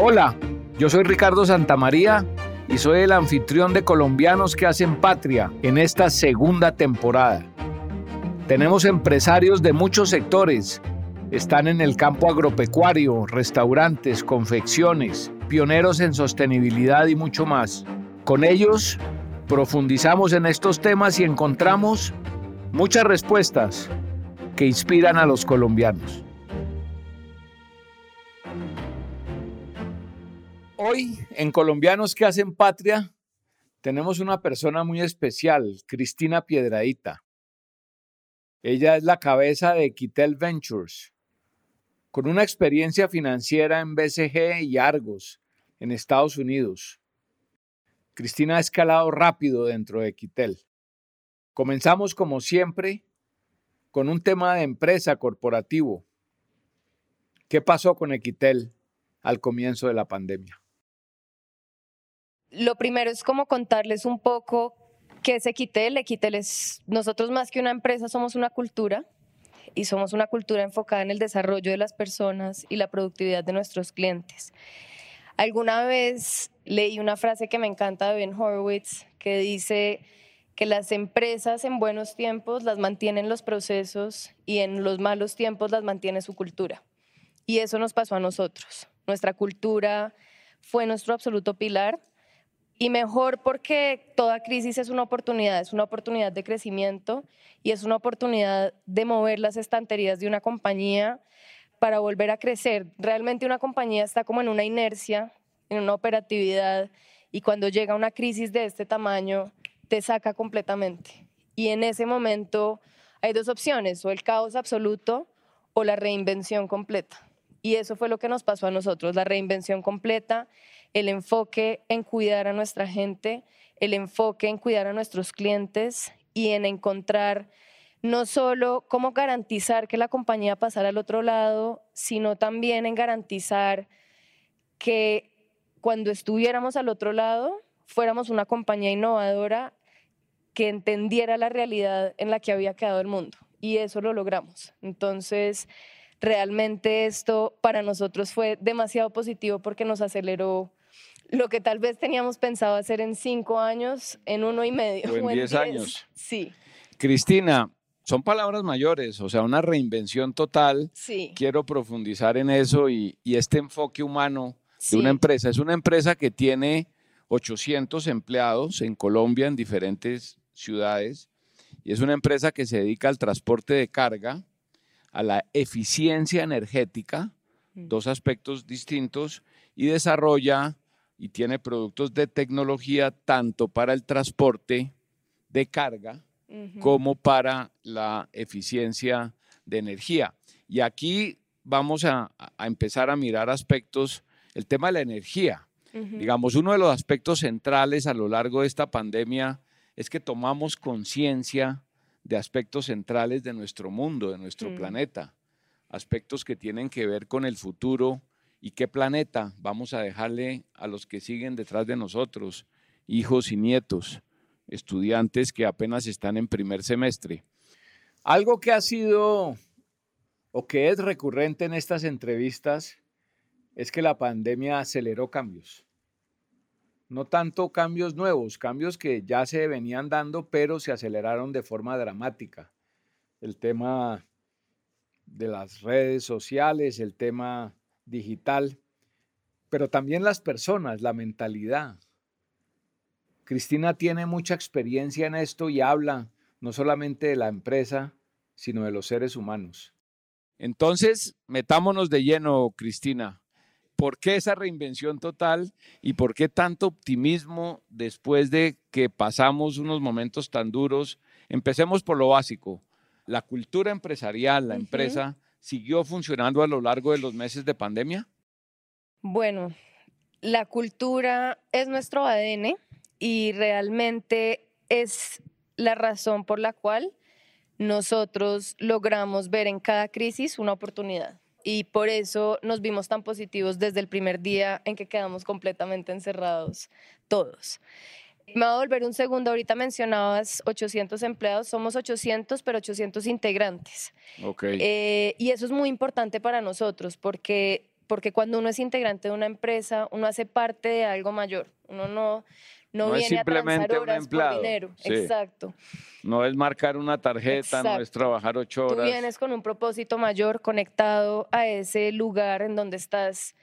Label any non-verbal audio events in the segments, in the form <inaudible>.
Hola, yo soy Ricardo Santamaría y soy el anfitrión de Colombianos que hacen patria en esta segunda temporada. Tenemos empresarios de muchos sectores. Están en el campo agropecuario, restaurantes, confecciones, pioneros en sostenibilidad y mucho más. Con ellos profundizamos en estos temas y encontramos muchas respuestas que inspiran a los colombianos. Hoy, en Colombianos que hacen patria, tenemos una persona muy especial, Cristina Piedradita. Ella es la cabeza de Quitel Ventures, con una experiencia financiera en BCG y Argos, en Estados Unidos. Cristina ha escalado rápido dentro de Quitel. Comenzamos, como siempre, con un tema de empresa corporativo. ¿Qué pasó con Equitel al comienzo de la pandemia? Lo primero es como contarles un poco qué es Equitel. Equitel es, nosotros más que una empresa somos una cultura y somos una cultura enfocada en el desarrollo de las personas y la productividad de nuestros clientes. Alguna vez leí una frase que me encanta de Ben Horowitz que dice que las empresas en buenos tiempos las mantienen los procesos y en los malos tiempos las mantiene su cultura. Y eso nos pasó a nosotros. Nuestra cultura fue nuestro absoluto pilar y mejor porque toda crisis es una oportunidad, es una oportunidad de crecimiento y es una oportunidad de mover las estanterías de una compañía para volver a crecer. Realmente una compañía está como en una inercia, en una operatividad y cuando llega una crisis de este tamaño te saca completamente. Y en ese momento hay dos opciones, o el caos absoluto o la reinvención completa. Y eso fue lo que nos pasó a nosotros, la reinvención completa el enfoque en cuidar a nuestra gente, el enfoque en cuidar a nuestros clientes y en encontrar no solo cómo garantizar que la compañía pasara al otro lado, sino también en garantizar que cuando estuviéramos al otro lado fuéramos una compañía innovadora que entendiera la realidad en la que había quedado el mundo. Y eso lo logramos. Entonces, realmente esto para nosotros fue demasiado positivo porque nos aceleró lo que tal vez teníamos pensado hacer en cinco años, en uno y medio. O en, <laughs> diez, años. Sí. Cristina, son palabras mayores, o sea, una reinvención total. Sí. Quiero profundizar en eso y, este enfoque humano de una empresa. Es una empresa que tiene 800 empleados en Colombia, en diferentes ciudades, y es una empresa que se dedica al transporte de carga, a la eficiencia energética, mm. dos aspectos distintos, y desarrolla y tiene productos de tecnología tanto para el transporte de carga como para la eficiencia de energía. Y aquí vamos a, empezar a mirar aspectos, el tema de la energía. Digamos, uno de los aspectos centrales a lo largo de esta pandemia es que tomamos conciencia de aspectos centrales de nuestro mundo, de nuestro mm. planeta, aspectos que tienen que ver con el futuro y qué planeta vamos a dejarle a los que siguen detrás de nosotros, hijos y nietos, estudiantes que apenas están en primer semestre. Algo que ha sido o que es recurrente en estas entrevistas es que la pandemia aceleró cambios. No tanto cambios nuevos, cambios que ya se venían dando, pero se aceleraron de forma dramática. El tema de las redes sociales, el tema digital, pero también las personas, la mentalidad. Cristina tiene mucha experiencia en esto y habla no solamente de la empresa, sino de los seres humanos. Entonces, metámonos de lleno, Cristina. ¿Por qué esa reinvención total y por qué tanto optimismo después de que pasamos unos momentos tan duros? Empecemos por lo básico. La cultura empresarial, la empresa, siguió funcionando a lo largo de los meses de pandemia? Bueno, la cultura es nuestro ADN y realmente es la razón por la cual nosotros logramos ver en cada crisis una oportunidad. Y por eso nos vimos tan positivos desde el primer día en que quedamos completamente encerrados todos. Me voy a volver un segundo. Ahorita mencionabas 800 empleados. Somos 800, pero 800 integrantes. Ok. Eh, y eso es muy importante para nosotros porque porque cuando uno es integrante de una empresa, uno hace parte de algo mayor. Uno no, no, viene simplemente a horas por dinero. Exacto. No es marcar una tarjeta, no es trabajar ocho horas. Tú vienes con un propósito mayor conectado a ese lugar en donde estás.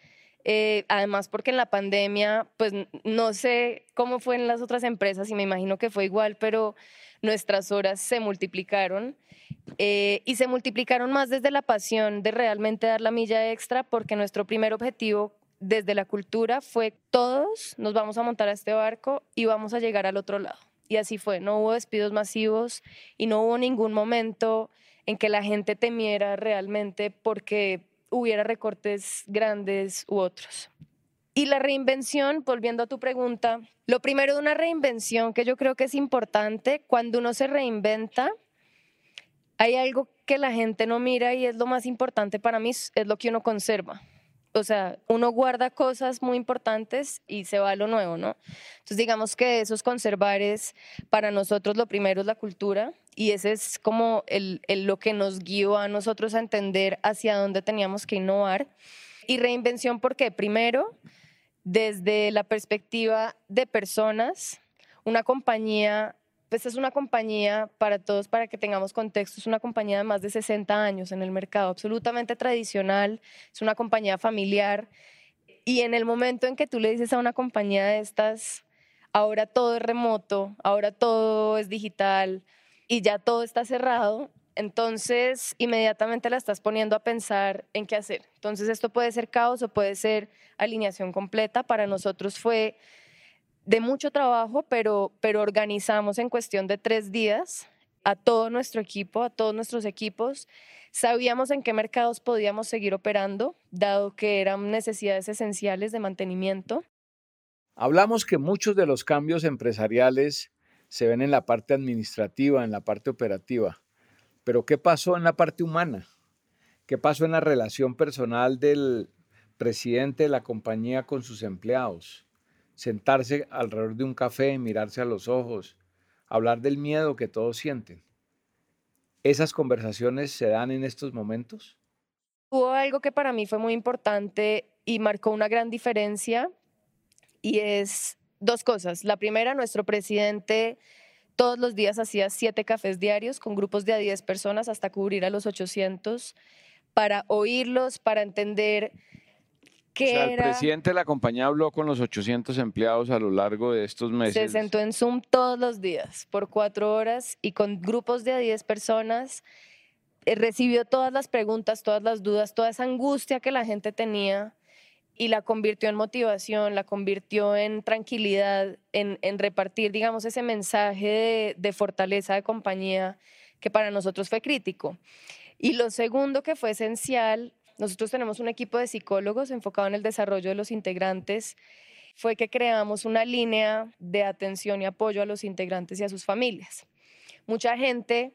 Eh, además, porque en la pandemia, pues no sé cómo fue en las otras empresas y me imagino que fue igual, pero nuestras horas se multiplicaron eh, y se multiplicaron más desde la pasión de realmente dar la milla extra porque nuestro primer objetivo desde la cultura fue todos nos vamos a montar a este barco y vamos a llegar al otro lado. Y así fue, no hubo despidos masivos y no hubo ningún momento en que la gente temiera realmente porque hubiera recortes grandes u otros. Y la reinvención, volviendo a tu pregunta, lo primero de una reinvención que yo creo que es importante, cuando uno se reinventa, hay algo que la gente no mira y es lo más importante para mí, es lo que uno conserva o sea, uno guarda cosas muy importantes y se va a lo nuevo, ¿no? Entonces, digamos que esos conservares, para nosotros lo primero es la cultura y ese es como el, lo que nos guió a nosotros a entender hacia dónde teníamos que innovar. Y reinvención, porque primero, desde la perspectiva de personas, una compañía pues es una compañía, para todos, para que tengamos contexto, es una compañía de más de 60 años en el mercado, absolutamente tradicional, es una compañía familiar. Y en el momento en que tú le dices a una compañía de estas, ahora todo es remoto, ahora todo es digital y ya todo está cerrado, entonces inmediatamente la estás poniendo a pensar en qué hacer. Entonces esto puede ser caos o puede ser alineación completa. Para nosotros fue de mucho trabajo, pero, pero organizamos en cuestión de tres días a todo nuestro equipo, a todos nuestros equipos. Sabíamos en qué mercados podíamos seguir operando, dado que eran necesidades esenciales de mantenimiento. Hablamos que muchos de los cambios empresariales se ven en la parte administrativa, en la parte operativa, pero ¿qué pasó en la parte humana? ¿Qué pasó en la relación personal del presidente de la compañía con sus empleados? Sentarse alrededor de un café, mirarse a los ojos, hablar del miedo que todos sienten. ¿Esas conversaciones se dan en estos momentos? Hubo algo que para mí fue muy importante y marcó una gran diferencia y es dos cosas. La primera, nuestro presidente todos los días hacía siete cafés diarios con grupos de a 10 personas hasta cubrir a los 800 para oírlos, para entender el presidente de la compañía habló con los 800 empleados a lo largo de estos meses. Se sentó en Zoom todos los días por cuatro horas y con grupos de 10 personas eh, recibió todas las preguntas, todas las dudas, toda esa angustia que la gente tenía y la convirtió en motivación, la convirtió en tranquilidad, en, repartir, digamos, ese mensaje de, de fortaleza de compañía que para nosotros fue crítico. Y lo segundo que fue esencial nosotros tenemos un equipo de psicólogos enfocado en el desarrollo de los integrantes. Fue que creamos una línea de atención y apoyo a los integrantes y a sus familias. Mucha gente,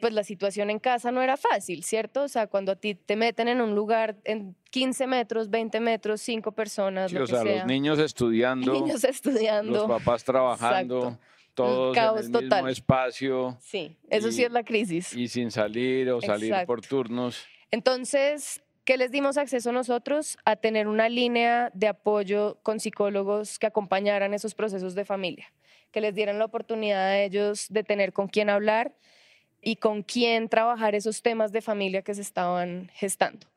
pues la situación en casa no era fácil, ¿cierto? O sea, cuando a ti te meten en un lugar en 15 metros, 20 metros, 5 personas, o sea, los niños estudiando, <laughs> niños estudiando, los papás trabajando. todos en el mismo espacio. Sí, eso sí es la crisis. Y sin salir o salir por turnos. Entonces, ¿Qué les dimos acceso nosotros? A tener una línea de apoyo con psicólogos que acompañaran esos procesos de familia, que les dieran la oportunidad a ellos de tener con quién hablar y con quién trabajar esos temas de familia que se estaban gestando.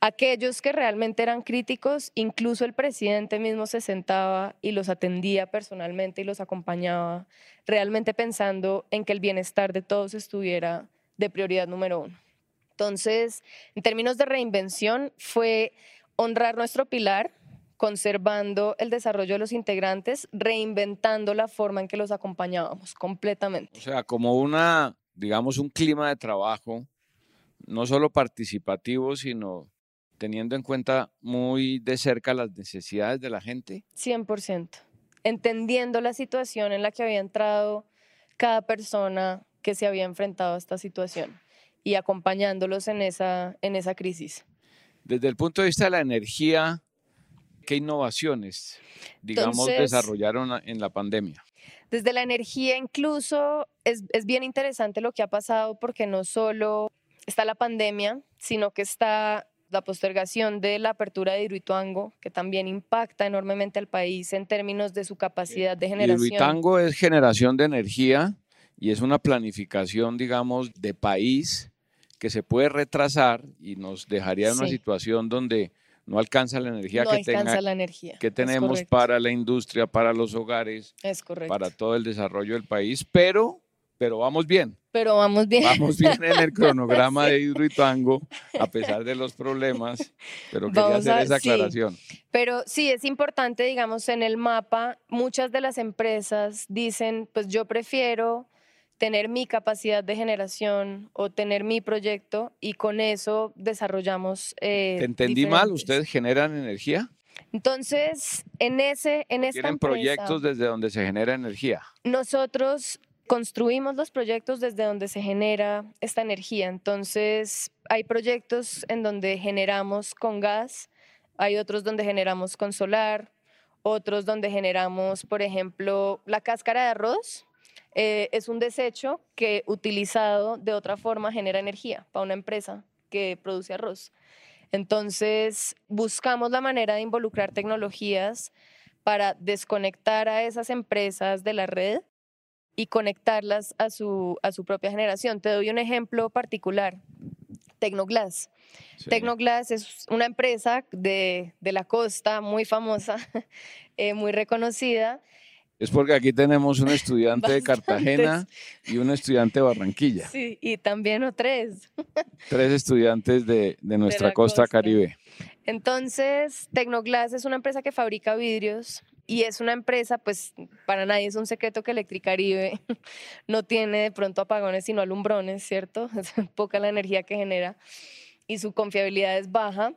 Aquellos que realmente eran críticos, incluso el presidente mismo se sentaba y los atendía personalmente y los acompañaba, realmente pensando en que el bienestar de todos estuviera de prioridad número uno. Entonces, en términos de reinvención, fue honrar nuestro pilar, conservando el desarrollo de los integrantes, reinventando la forma en que los acompañábamos completamente. O sea, como una, digamos, un clima de trabajo, no solo participativo, sino teniendo en cuenta muy de cerca las necesidades de la gente. 100%. Entendiendo la situación en la que había entrado cada persona que se había enfrentado a esta situación y acompañándolos en esa, en esa crisis. Desde el punto de vista de la energía, ¿qué innovaciones, digamos, desarrollaron en la pandemia? Desde la energía incluso es, es bien interesante lo que ha pasado porque no solo está la pandemia, sino que está la postergación de la apertura de Hidroituango, que también impacta enormemente al país en términos de su capacidad de generación. Hidroituango es generación de energía y es una planificación, digamos, de país que se puede retrasar y nos dejaría en una situación donde no alcanza la energía, que, tenga, la energía. que tenemos para la industria, para los hogares, es para todo el desarrollo del país, pero, pero vamos bien. Pero vamos bien. Vamos bien en el cronograma <laughs> de Hidroituango, a pesar de los problemas, pero quería hacer esa aclaración. Pero sí, es importante, digamos, en el mapa, muchas de las empresas dicen, pues yo prefiero tener mi capacidad de generación o tener mi proyecto y con eso desarrollamos. Eh, ¿Te entendí mal? ¿Ustedes generan energía? Entonces, en ese, en esta ¿Tienen proyectos desde donde se genera energía? Nosotros construimos los proyectos desde donde se genera esta energía. Entonces, hay proyectos en donde generamos con gas, hay otros donde generamos con solar, otros donde generamos, por ejemplo, la cáscara de arroz eh, es un desecho que utilizado de otra forma genera energía para una empresa que produce arroz. Entonces, buscamos la manera de involucrar tecnologías para desconectar a esas empresas de la red y conectarlas a su, a su propia generación. Te doy un ejemplo particular, Tecnoglass. Tecnoglass es una empresa de, de la costa muy famosa, <laughs> eh, muy reconocida, es porque aquí tenemos un estudiante de <laughs> Cartagena y un estudiante de Barranquilla. Sí, y también o tres. <laughs> Tres estudiantes de, nuestra costa, caribe. Entonces, Tecnoglass es una empresa que fabrica vidrios y es una empresa, pues para nadie es un secreto que Electricaribe <laughs> no tiene de pronto apagones sino alumbrones, ¿cierto? Es poca la energía que genera y su confiabilidad es baja.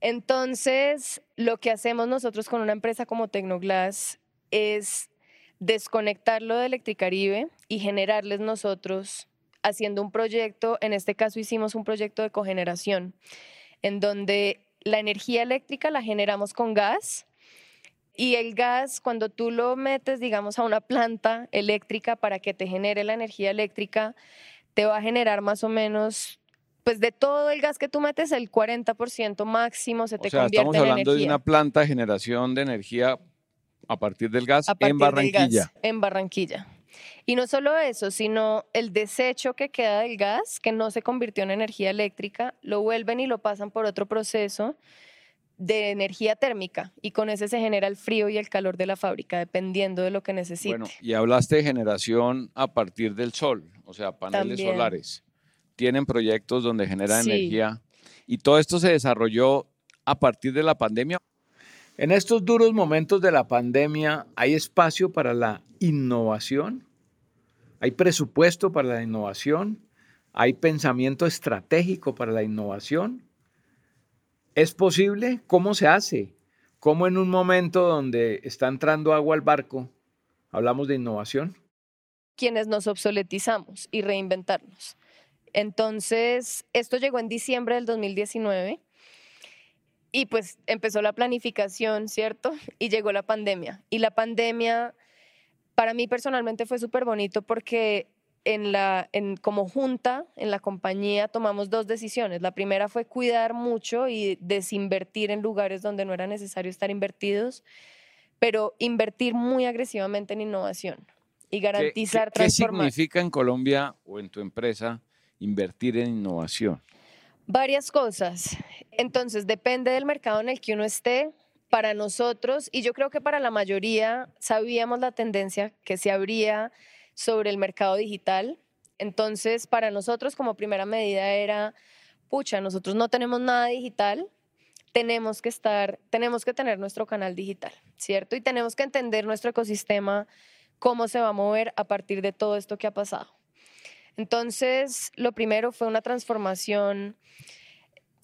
Entonces, lo que hacemos nosotros con una empresa como Tecnoglass es desconectarlo de Electricaribe y generarles nosotros haciendo un proyecto, en este caso hicimos un proyecto de cogeneración, en donde la energía eléctrica la generamos con gas y el gas, cuando tú lo metes, digamos, a una planta eléctrica para que te genere la energía eléctrica, te va a generar más o menos pues de todo el gas que tú metes, el 40% máximo se te o sea, estamos hablando de una planta de generación de energía a partir del gas en Barranquilla. en Barranquilla. Y no solo eso, sino el desecho que queda del gas, que no se convirtió en energía eléctrica, lo vuelven y lo pasan por otro proceso de energía térmica y con ese se genera el frío y el calor de la fábrica, dependiendo de lo que necesite. Bueno, y hablaste de generación a partir del sol, o sea, paneles solares. Tienen proyectos donde generan energía y todo esto se desarrolló a partir de la pandemia. En estos duros momentos de la pandemia, ¿hay espacio para la innovación? ¿Hay presupuesto para la innovación? ¿Hay pensamiento estratégico para la innovación? ¿Es posible? ¿Cómo se hace? ¿Cómo en un momento donde está entrando agua al barco hablamos de innovación? Quienes nos obsoletizamos y reinventarnos. Entonces, esto llegó en diciembre del 2019 y pues empezó la planificación, ¿cierto? <laughs> Y llegó la pandemia. Y la pandemia, para mí personalmente fue súper bonito porque en la, en, como junta, en la compañía, tomamos dos decisiones. La primera fue cuidar mucho y desinvertir en lugares donde no era necesario estar invertidos, pero invertir muy agresivamente en innovación y garantizar ¿Qué, qué, ¿Qué significa en Colombia o en tu empresa invertir en innovación? Varias cosas. Entonces, depende del mercado en el que uno esté. Para nosotros, y yo creo que para la mayoría, sabíamos la tendencia que se abría sobre el mercado digital. Entonces, para nosotros como primera medida era, pucha, nosotros no tenemos nada digital, tenemos que estar, tenemos que tener nuestro canal digital, ¿cierto? Y tenemos que entender nuestro ecosistema, cómo se va a mover a partir de todo esto que ha pasado. Entonces, lo primero fue una transformación,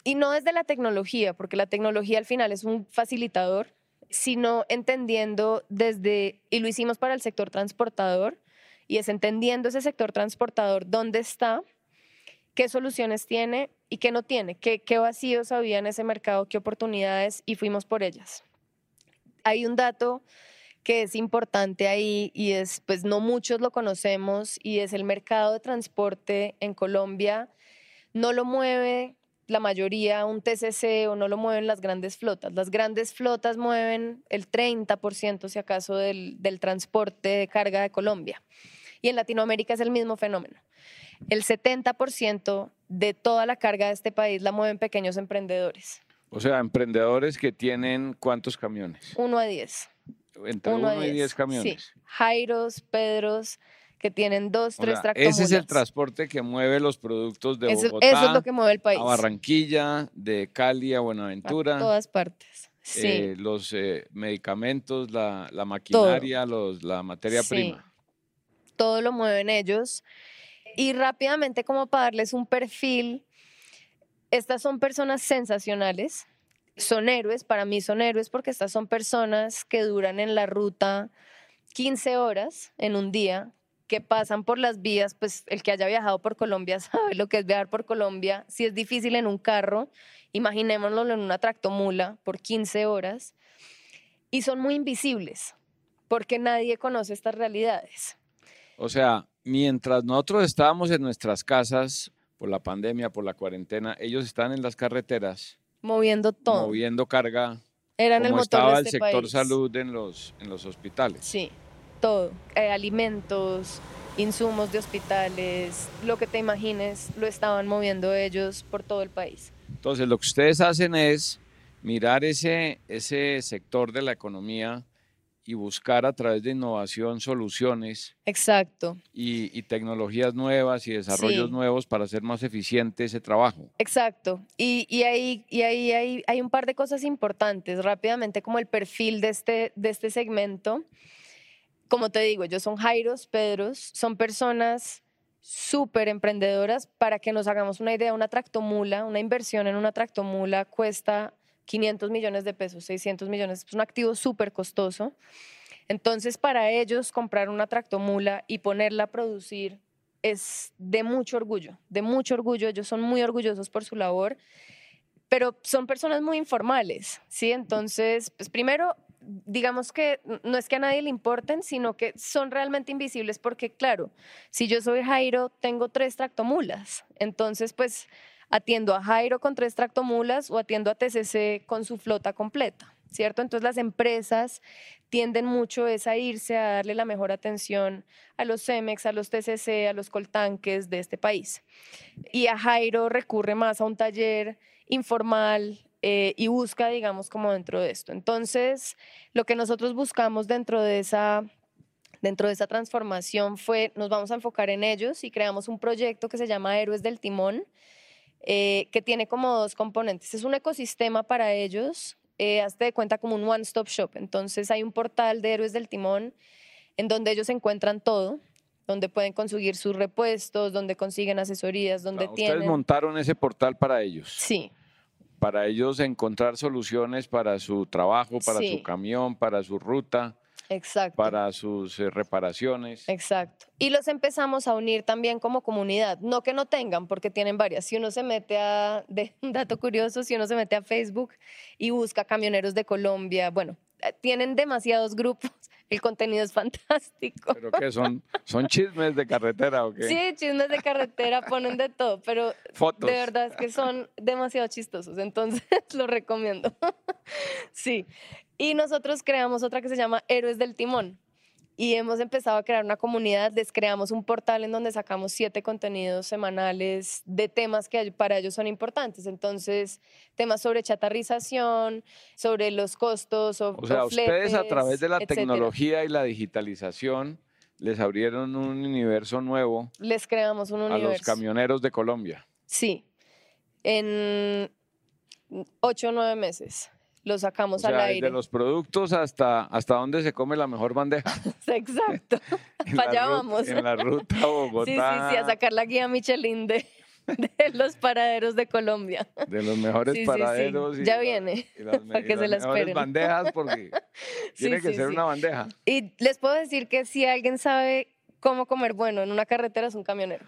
y no desde la tecnología, porque la tecnología al final es un facilitador, sino entendiendo desde, y lo hicimos para el sector transportador, y es entendiendo ese sector transportador dónde está, qué soluciones tiene y qué no tiene, qué, qué vacíos había en ese mercado, qué oportunidades, y fuimos por ellas. Hay un dato que es importante ahí y es, pues no muchos lo conocemos y es el mercado de transporte en Colombia. No lo mueve la mayoría un TCC o no lo mueven las grandes flotas. Las grandes flotas mueven el 30% si acaso del, del transporte de carga de Colombia. Y en Latinoamérica es el mismo fenómeno. El 70% de toda la carga de este país la mueven pequeños emprendedores. O sea, emprendedores que tienen cuántos camiones? Uno a diez. Entre uno, y diez camiones. Sí. Jairos, Pedros, que tienen dos, tres tractomulas. Ese es el transporte que mueve los productos de Bogotá eso es lo que mueve el país. a Barranquilla, de Cali a Buenaventura. A todas partes. Sí. Eh, los eh, medicamentos, la, maquinaria, los, la materia prima. Todo lo mueven ellos. Y rápidamente, como para darles un perfil, estas son personas sensacionales, son héroes, para mí son héroes porque estas son personas que duran en la ruta 15 horas en un día, que pasan por las vías, pues el que haya viajado por Colombia <laughs> sabe lo que es viajar por Colombia. Si es difícil en un carro, imaginémoslo en una tractomula por 15 horas. Y son muy invisibles, porque nadie conoce estas realidades. O sea, mientras nosotros estábamos en nuestras casas por la pandemia, por la cuarentena, ellos están en las carreteras. Moviendo todo. Moviendo carga. Eran el motor estaba este el sector salud en los, en los hospitales. Sí todo, eh, alimentos, insumos de hospitales, lo que te imagines, lo estaban moviendo ellos por todo el país. Entonces, lo que ustedes hacen es mirar ese, ese sector de la economía y buscar a través de innovación soluciones. Exacto. Y, tecnologías nuevas y desarrollos nuevos para hacer más eficiente ese trabajo. Exacto. Y, y ahí, y ahí hay, hay, un par de cosas importantes, rápidamente, como el perfil de este, de este segmento como te digo, ellos son Jairos, Pedros, son personas súper emprendedoras. Para que nos hagamos una idea, una tractomula, una inversión en una tractomula cuesta 500 millones de pesos, 600 millones, es un activo súper costoso. Entonces, para ellos comprar una tractomula y ponerla a producir es de mucho orgullo, de mucho orgullo. Ellos son muy orgullosos por su labor, pero son personas muy informales, ¿sí? Entonces, pues primero digamos que no es que a nadie le importen, sino que son realmente invisibles porque, claro, si yo soy Jairo, tengo tres tractomulas. Entonces, pues atiendo a Jairo con tres tractomulas o atiendo a TCC con su flota completa, ¿cierto? Entonces las empresas tienden mucho a irse a darle la mejor atención a los CEMEX, a los TCC, a los coltanques de este país. Y a Jairo recurre más a un taller informal, eh, y busca, digamos, como dentro de esto. Entonces, lo que nosotros buscamos dentro de esa dentro de esa transformación fue, nos vamos a enfocar en ellos y creamos un proyecto que se llama Héroes del Timón, eh, que tiene como dos componentes. Es un ecosistema para ellos, eh, hazte de cuenta como un one-stop shop. Entonces hay un portal de Héroes del Timón en donde ellos encuentran todo, donde pueden conseguir sus repuestos, donde consiguen asesorías, donde tienen... Ustedes montaron ese portal para ellos. Sí, para ellos encontrar soluciones para su trabajo, para su camión, para su ruta. Exacto. Para sus eh, reparaciones. Exacto. Y los empezamos a unir también como comunidad. No que no tengan, porque tienen varias. Si uno se mete a, de, un <laughs> dato curioso, si uno se mete a Facebook y busca camioneros de Colombia, bueno, eh, tienen demasiados grupos <laughs> el contenido es fantástico. ¿Pero qué son? ¿Son chismes de carretera o qué? Sí, chismes de carretera, ponen de todo, pero Fotos. de verdad es que son demasiado chistosos, entonces <laughs> lo recomiendo. Sí. Y nosotros creamos otra que se llama Héroes del Timón y hemos empezado a crear una comunidad, les creamos un portal en donde sacamos siete contenidos semanales de temas que para ellos son importantes. Entonces, temas sobre chatarrización, sobre los costos. O, o sea, ustedes a través de la tecnología y la digitalización les abrieron un universo nuevo. Les creamos un universo. A los camioneros de Colombia. Sí, en ocho o nueve meses lo sacamos al aire. De los productos hasta, hasta dónde se come la mejor bandeja. <laughs> Exacto. <laughs> Fallábamos. En la ruta a Bogotá. <laughs> Sí, sí, sí, a sacar la guía Michelin de, de los paraderos de Colombia. De los mejores paraderos. ya viene. para que se la esperen. bandejas porque tiene que ser una bandeja. Y les puedo decir que si alguien sabe cómo comer bueno en una carretera es un camionero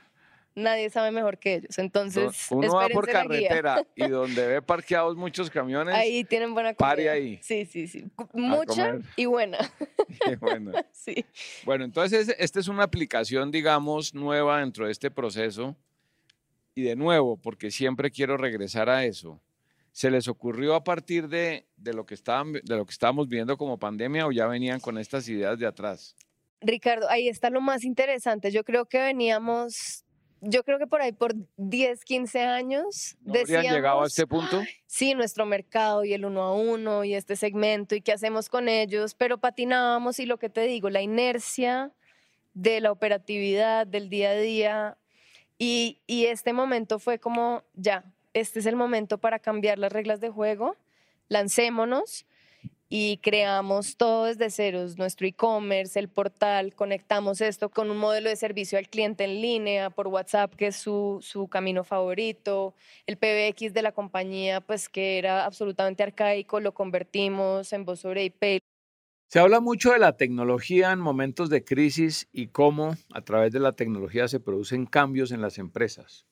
nadie sabe mejor que ellos. Entonces, uno va por carretera <laughs> y donde ve parqueados muchos camiones, ahí tienen buena comida. Pare ahí. Sí, sí, sí. Mucha y buena. <laughs> bueno. <laughs> sí. Bueno, entonces esta es una aplicación, digamos, nueva dentro de este proceso y de nuevo, porque siempre quiero regresar a eso, ¿se les ocurrió a partir de, lo que estaban, de lo que estábamos viendo como pandemia o ya venían con estas ideas de atrás? Ricardo, ahí está lo más interesante. Yo creo que veníamos yo creo que por ahí por 10, 15 años. ¿No habrían llegado a este punto? Sí, nuestro mercado y el uno a uno y este segmento y qué hacemos con ellos, pero patinábamos y lo que te digo, la inercia de la operatividad del día a día y, y este momento fue como, ya, este es el momento para cambiar las reglas de juego, lancémonos y creamos todo desde ceros, nuestro e-commerce, el portal, conectamos esto con un modelo de servicio al cliente en línea por WhatsApp, que es su, su camino favorito, el PBX de la compañía, pues que era absolutamente arcaico, lo convertimos en voz sobre IP. Se habla mucho de la tecnología en momentos de crisis y cómo a través de la tecnología se producen cambios en las empresas.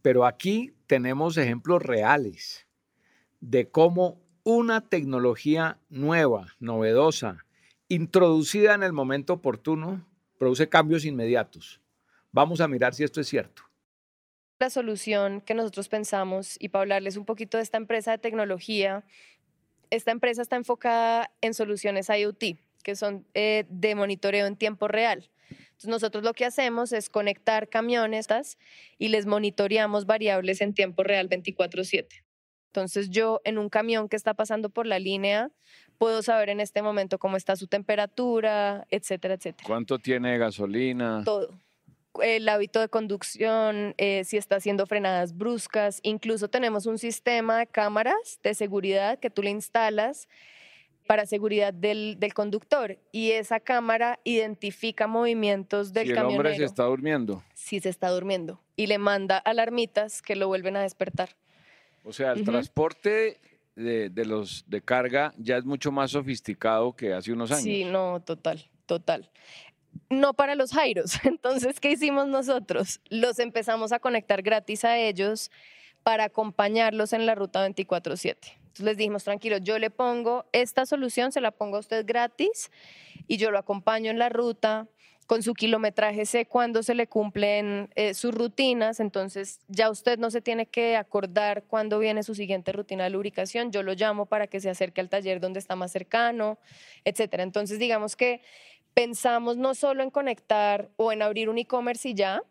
Pero aquí tenemos ejemplos reales de cómo una tecnología nueva, novedosa, introducida en el momento oportuno, produce cambios inmediatos. Vamos a mirar si esto es cierto. La solución que nosotros pensamos, y para hablarles un poquito de esta empresa de tecnología, esta empresa está enfocada en soluciones IoT, que son eh, de monitoreo en tiempo real. Entonces nosotros lo que hacemos es conectar camiones y les monitoreamos variables en tiempo real 24/7. Entonces yo en un camión que está pasando por la línea puedo saber en este momento cómo está su temperatura, etcétera, etcétera. ¿Cuánto tiene gasolina? Todo. El hábito de conducción, eh, si está haciendo frenadas bruscas. Incluso tenemos un sistema de cámaras de seguridad que tú le instalas para seguridad del, del conductor y esa cámara identifica movimientos del camionero. Si el hombre se está durmiendo. Si se está durmiendo y le manda alarmitas que lo vuelven a despertar. O sea, el transporte de, los de carga ya es mucho más sofisticado que hace unos años. Sí, no, total, total. No para los Jairos. <laughs> Entonces, ¿qué hicimos nosotros? Los empezamos a conectar gratis a ellos para acompañarlos en la ruta 24/7. Entonces les dijimos, tranquilo, yo le pongo esta solución, se la pongo a usted gratis y yo lo acompaño en la ruta, con su kilometraje sé cuándo se le cumplen eh, sus rutinas, entonces ya usted no se tiene que acordar cuándo viene su siguiente rutina de lubricación, yo lo llamo para que se acerque al taller donde está más cercano, etcétera. Entonces digamos que pensamos no solo en conectar o en abrir un e-commerce y ya,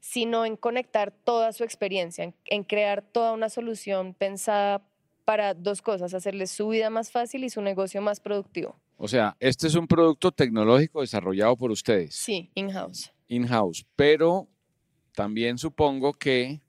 sino en conectar toda su experiencia, en crear toda una solución pensada para dos cosas, hacerles su vida más fácil y su negocio más productivo. O sea, este es un producto tecnológico desarrollado por ustedes. Sí, in-house. In-house, pero también supongo que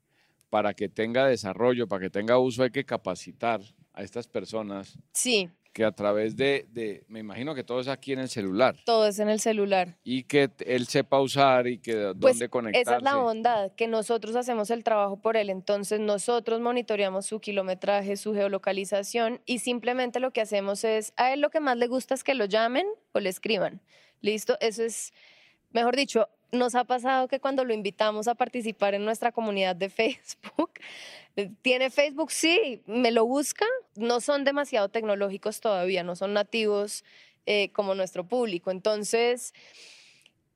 para que tenga desarrollo, para que tenga uso, hay que capacitar a estas personas. Sí que a través de, me imagino que todo es aquí en el celular. Todo es en el celular. Y que él sepa usar y que pues dónde conectarse. Esa es la bondad, que nosotros hacemos el trabajo por él. Entonces nosotros monitoreamos su kilometraje, su geolocalización y simplemente lo que hacemos es, a él lo que más le gusta es que lo llamen o le escriban. ¿Listo? Eso es, mejor dicho, nos ha pasado que cuando lo invitamos a participar en nuestra comunidad de Facebook, <laughs> ¿tiene Facebook? Sí, me lo busca. No son demasiado tecnológicos todavía, no son nativos eh, como nuestro público. Entonces,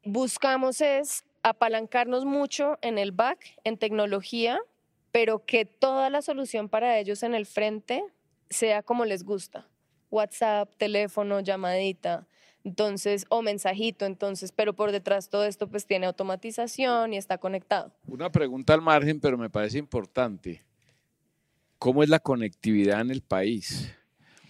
buscamos es apalancarnos mucho en el back, en tecnología, pero que toda la solución para ellos en el frente sea como les gusta. WhatsApp, teléfono, llamadita entonces, o mensajito, entonces, pero por detrás todo esto pues tiene automatización y está conectado. Una pregunta al margen, pero me parece importante. ¿Cómo es la conectividad en el país?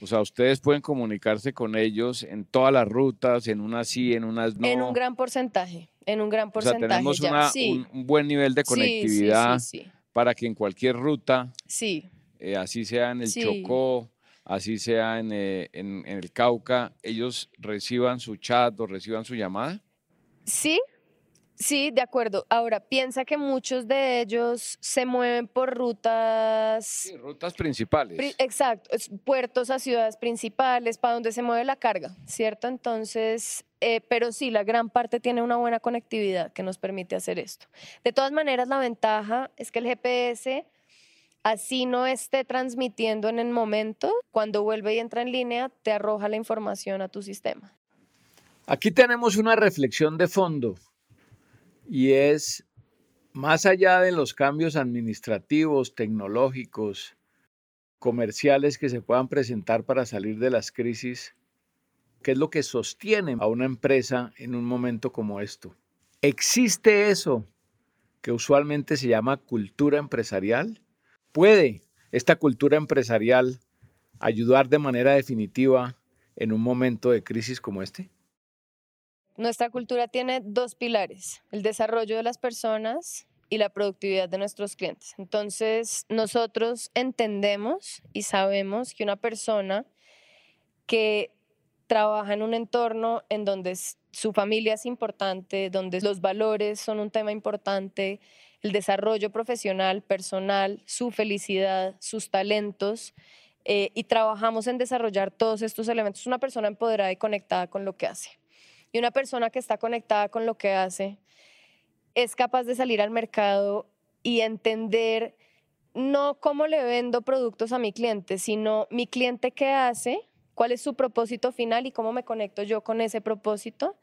O sea, ustedes pueden comunicarse con ellos en todas las rutas, en unas sí, en unas no. En un gran porcentaje, en un gran porcentaje. O sea, tenemos un, buen nivel de conectividad para que en cualquier ruta, sí. Eh, así sea en el Chocó, así sea eh, en, el Cauca, ellos reciban su chat o reciban su llamada? Sí, sí, de acuerdo. Ahora, piensa que muchos de ellos se mueven por rutas... Sí, rutas principales. exacto, puertos a ciudades principales, para donde se mueve la carga, ¿cierto? Entonces, eh, pero sí, la gran parte tiene una buena conectividad que nos permite hacer esto. De todas maneras, la ventaja es que el GPS así no esté transmitiendo en el momento, cuando vuelve y entra en línea, te arroja la información a tu sistema. Aquí tenemos una reflexión de fondo y es Más allá de los cambios administrativos, tecnológicos, comerciales que se puedan presentar para salir de las crisis, ¿qué es lo que sostiene a una empresa en un momento como esto? ¿Existe eso que usualmente se llama cultura empresarial? ¿Puede esta cultura empresarial ayudar de manera definitiva en un momento de crisis como este? Nuestra cultura tiene dos pilares, el desarrollo de las personas y la productividad de nuestros clientes. Entonces, nosotros entendemos y sabemos que una persona que trabaja en un entorno en donde su familia es importante, donde los valores son un tema importante, el desarrollo profesional, personal, su felicidad, sus talentos, eh, y trabajamos en desarrollar todos estos elementos. Una persona empoderada y conectada con lo que hace. Y una persona que está conectada con lo que hace es capaz de salir al mercado y entender no cómo le vendo productos a mi cliente, sino mi cliente qué hace, cuál es su propósito final y cómo me conecto yo con ese propósito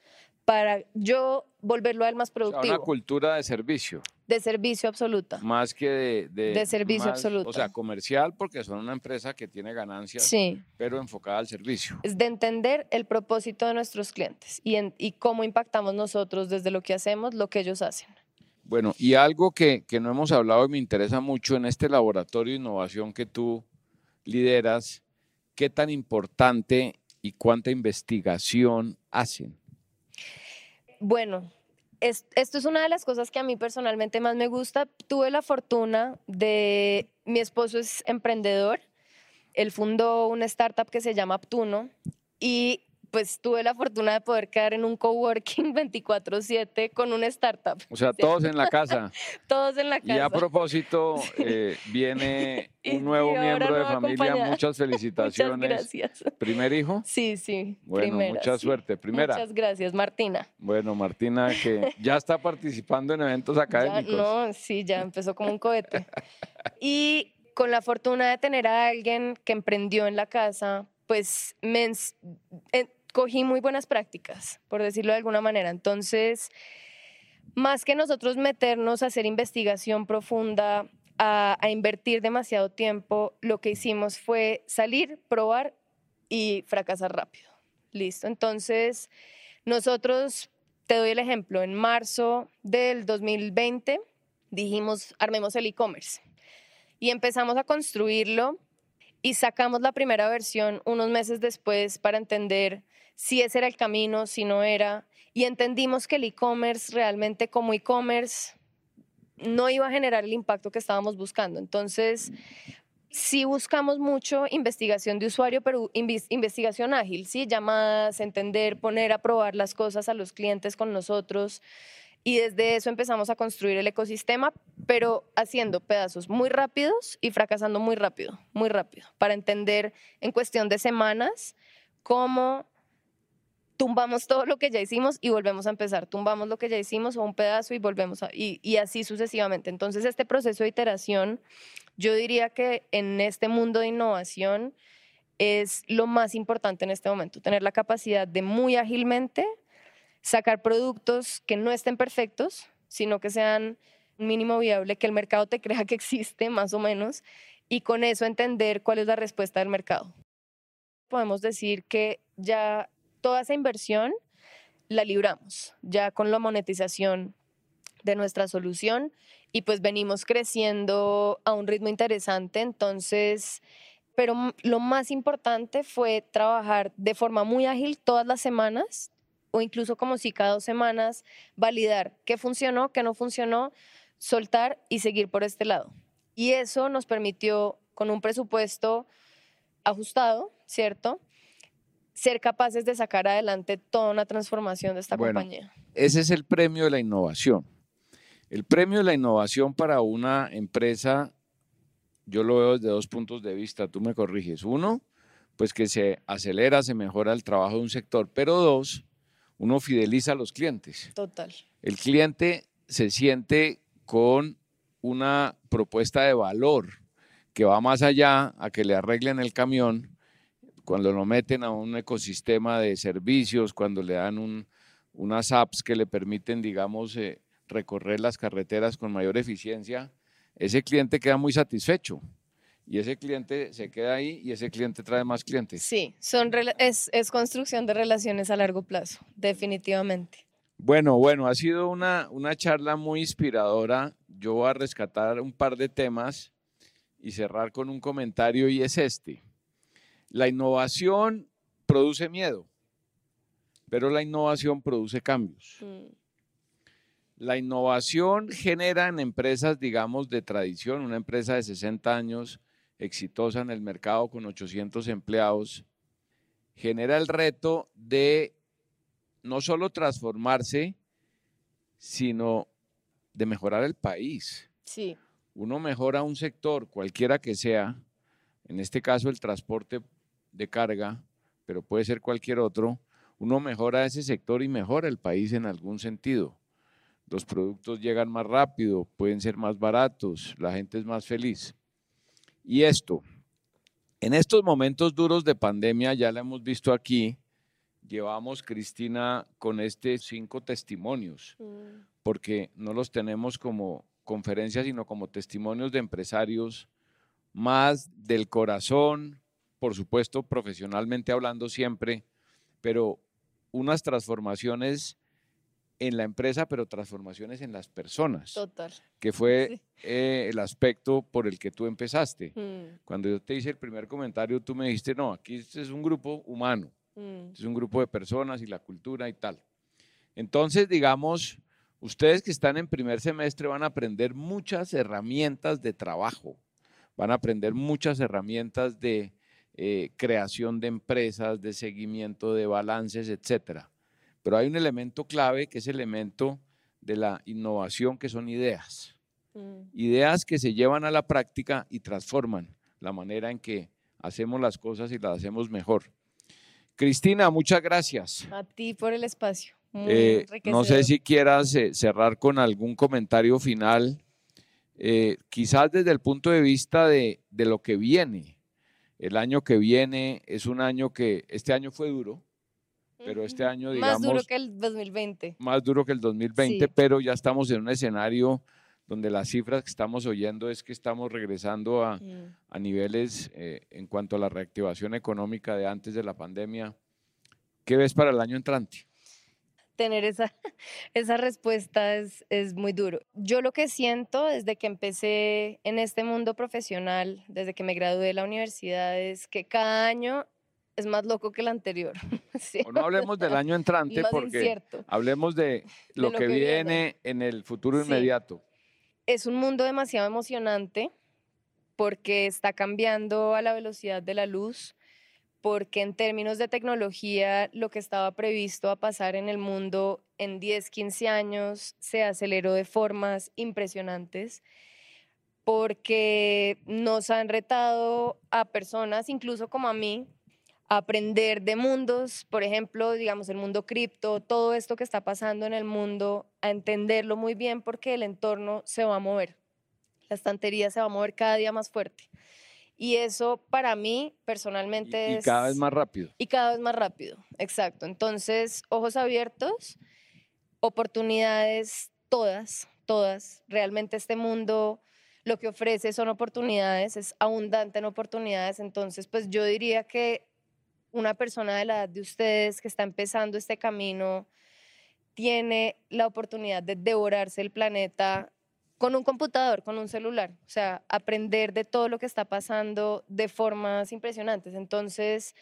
para yo volverlo a él más productivo. una cultura de servicio. De servicio absoluta. Más que de... De, servicio absoluto. O sea, comercial porque son una empresa que tiene ganancias, sí. pero enfocada al servicio. Es de entender el propósito de nuestros clientes y, y cómo impactamos nosotros desde lo que hacemos, lo que ellos hacen. Bueno, y algo que, que no hemos hablado y me interesa mucho en este laboratorio de innovación que tú lideras, ¿qué tan importante y cuánta investigación hacen? Bueno, esto es una de las cosas que a mí personalmente más me gusta. Tuve la fortuna de, mi esposo es emprendedor, él fundó una startup que se llama Aptuno y pues tuve la fortuna de poder quedar en un coworking <laughs> 24/7 con una startup. O sea, todos en la casa. <laughs> todos en la casa. Y a propósito, <laughs> eh, viene un nuevo miembro de familia. Muchas felicitaciones. Muchas gracias. ¿Primer hijo? Sí, sí. Bueno, mucha suerte. Primera. Muchas gracias, Martina. Bueno, Martina, que ya está participando en eventos académicos. no, sí, ya empezó como un cohete. Y con la fortuna de tener a alguien que emprendió en la casa, pues me, cogí muy buenas prácticas, por decirlo de alguna manera. Entonces, más que nosotros meternos a hacer investigación profunda, a, invertir demasiado tiempo, lo que hicimos fue salir, probar y fracasar rápido. Listo. Entonces, nosotros, te doy el ejemplo, en marzo del 2020 dijimos, armemos el e-commerce y empezamos a construirlo y sacamos la primera versión unos meses después para entender si ese era el camino, si no era. Y entendimos que el e-commerce realmente como e-commerce no iba a generar el impacto que estábamos buscando. Entonces, sí buscamos mucho investigación de usuario, pero investigación ágil, ¿sí? Llamadas, entender, poner a probar las cosas a los clientes con nosotros. Y desde eso empezamos a construir el ecosistema, pero haciendo pedazos muy rápidos y fracasando muy rápido, muy rápido, para entender en cuestión de semanas cómo tumbamos todo lo que ya hicimos y volvemos a empezar, tumbamos lo que ya hicimos o un pedazo y volvemos a, y, y así sucesivamente. Entonces, este proceso de iteración, yo diría que en este mundo de innovación es lo más importante en este momento, tener la capacidad de muy ágilmente sacar productos que no estén perfectos, sino que sean mínimo viable, que el mercado te <laughs> crea que existe más o menos, y con eso entender cuál es la respuesta del mercado. Podemos decir que ya toda esa inversión la libramos ya con la monetización de nuestra solución y pues venimos creciendo a un ritmo interesante, entonces, pero lo más importante fue trabajar de forma muy ágil todas las semanas o incluso como si cada dos semanas validar qué funcionó, qué no funcionó, soltar y seguir por este lado. Y eso nos permitió con un presupuesto ajustado, ¿cierto? Ser capaces de sacar adelante toda una transformación de esta compañía. Ese es el premio de la innovación. El premio de la innovación para una empresa, yo lo veo desde dos puntos de vista, tú me corriges. Uno, pues que se acelera, se mejora el trabajo de un sector, pero dos, uno fideliza a los clientes. Total. El cliente se siente con una propuesta de valor que va más allá a que le arreglen el camión cuando lo meten a un ecosistema de servicios, cuando le dan unas apps que le permiten, digamos, eh, recorrer las carreteras con mayor eficiencia, ese cliente queda muy satisfecho y ese cliente se queda ahí y ese cliente trae más clientes. Sí, son es, es construcción de relaciones a largo plazo, definitivamente. Bueno, bueno, ha sido una, una charla muy inspiradora. Yo voy a rescatar un par de temas y cerrar con un comentario y es este. La innovación produce miedo, pero la innovación produce cambios. Mm. La innovación genera en empresas, digamos, de tradición, una empresa de 60 años exitosa en el mercado con 800 empleados, genera el reto de no solo transformarse, sino de mejorar el país. Sí. Uno mejora un sector, cualquiera que sea, en este caso el transporte de carga, pero puede ser cualquier otro, uno mejora ese sector y mejora el país en algún sentido. Los productos llegan más rápido, pueden ser más baratos, la gente es más feliz. Y esto, en estos momentos duros de pandemia, ya lo hemos visto aquí, llevamos, Cristina, con este cinco testimonios, mm. porque no los tenemos como conferencias, sino como testimonios de empresarios más del corazón, por supuesto, profesionalmente hablando siempre, pero unas transformaciones en la empresa, pero transformaciones en las personas. Total. Que fue eh, el aspecto por el que tú empezaste. Mm. Cuando yo te hice el primer comentario, tú me dijiste, no, aquí este es un grupo humano, mm. es un grupo de personas y la cultura y tal. Entonces, digamos, ustedes que están en primer semestre van a aprender muchas herramientas de trabajo, van a aprender muchas herramientas de eh, creación de empresas, de seguimiento de balances, etcétera. Pero hay un elemento clave que es el elemento de la innovación, que son ideas. Mm. Ideas que se llevan a la práctica y transforman la manera en que hacemos las cosas y las hacemos mejor. Cristina, muchas gracias. A ti por el espacio. Eh, no sé si quieras eh, cerrar con algún comentario final, quizás desde el punto de vista de, de lo que viene el año que viene es un año que, este año fue duro, pero este año, digamos... Más duro que el 2020. Más duro que el 2020, pero ya estamos en un escenario donde las cifras que estamos oyendo es que estamos regresando a, mm. niveles eh, en cuanto a la reactivación económica de antes de la pandemia. ¿Qué ves para el año entrante? Tener esa, <laughs> esa respuesta es, es, muy duro. Yo lo que siento desde que empecé en este mundo profesional, desde que me gradué de la universidad, es que cada año es más loco que el anterior. <laughs> no hablemos del año <laughs> entrante porque hablemos de lo, que, viene, en el futuro inmediato. Es un mundo demasiado emocionante porque está cambiando a la velocidad de la luz porque en términos de tecnología lo que estaba previsto a pasar en el mundo en 10, 15 años se aceleró de formas impresionantes porque nos han retado a personas, incluso como a mí, a aprender de mundos, por ejemplo, digamos, el mundo cripto, todo esto que está pasando en el mundo, a entenderlo muy bien porque el entorno se va a mover. La estantería se va a mover cada día más fuerte. Y eso para mí personalmente es... Y cada vez más rápido. Y cada vez más rápido, exacto. Entonces, ojos abiertos, oportunidades todas, todas. Realmente este mundo lo que ofrece son oportunidades, es abundante en oportunidades. Entonces, pues yo diría que una persona de la edad de ustedes que está empezando este camino tiene la oportunidad de devorarse el planeta con un computador, con un celular, o sea, aprender de todo lo que está pasando de formas impresionantes. Entonces,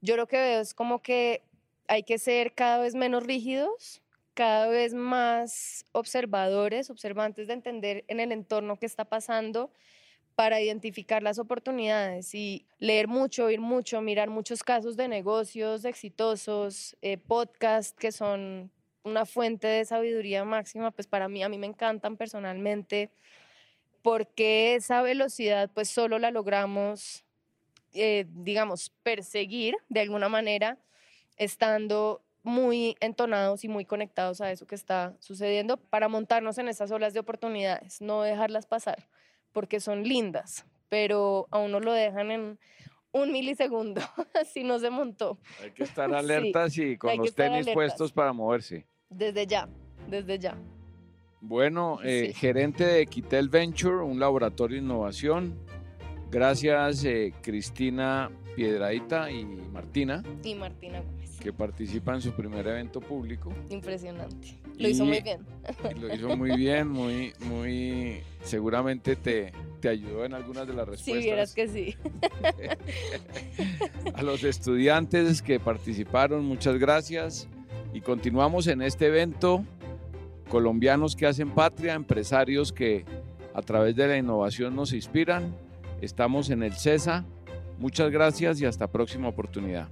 yo lo que veo es como que hay que ser cada vez menos rígidos, cada vez más observadores, observantes de entender en el entorno qué está pasando para identificar las oportunidades y leer mucho, oír mucho, mirar muchos casos de negocios exitosos, eh, podcasts que son una fuente de sabiduría máxima, pues para mí, a mí me encantan personalmente, porque esa velocidad pues solo la logramos, eh, digamos, perseguir de alguna manera, estando muy entonados y muy conectados a eso que está sucediendo para montarnos en esas olas de oportunidades, no dejarlas pasar, porque son lindas, pero a uno lo dejan en un milisegundo, <laughs> así no se montó. Hay que estar <laughs> alertas y con los tenis puestos para moverse. Desde ya, desde ya. Bueno, eh, gerente de Equitel Venture, un laboratorio de innovación. Gracias, eh, Cristina Piedraita y Martina. Y Martina. Que participa en su primer evento público. Impresionante. Lo hizo muy bien. Lo hizo muy bien, muy, muy. Seguramente te, te ayudó en algunas de las respuestas. Sí, vieras que sí. <laughs> A los estudiantes que participaron, muchas gracias. Y continuamos en este evento. Colombianos que hacen patria, empresarios que a través de la innovación nos inspiran. Estamos en el CESA. Muchas gracias y hasta próxima oportunidad.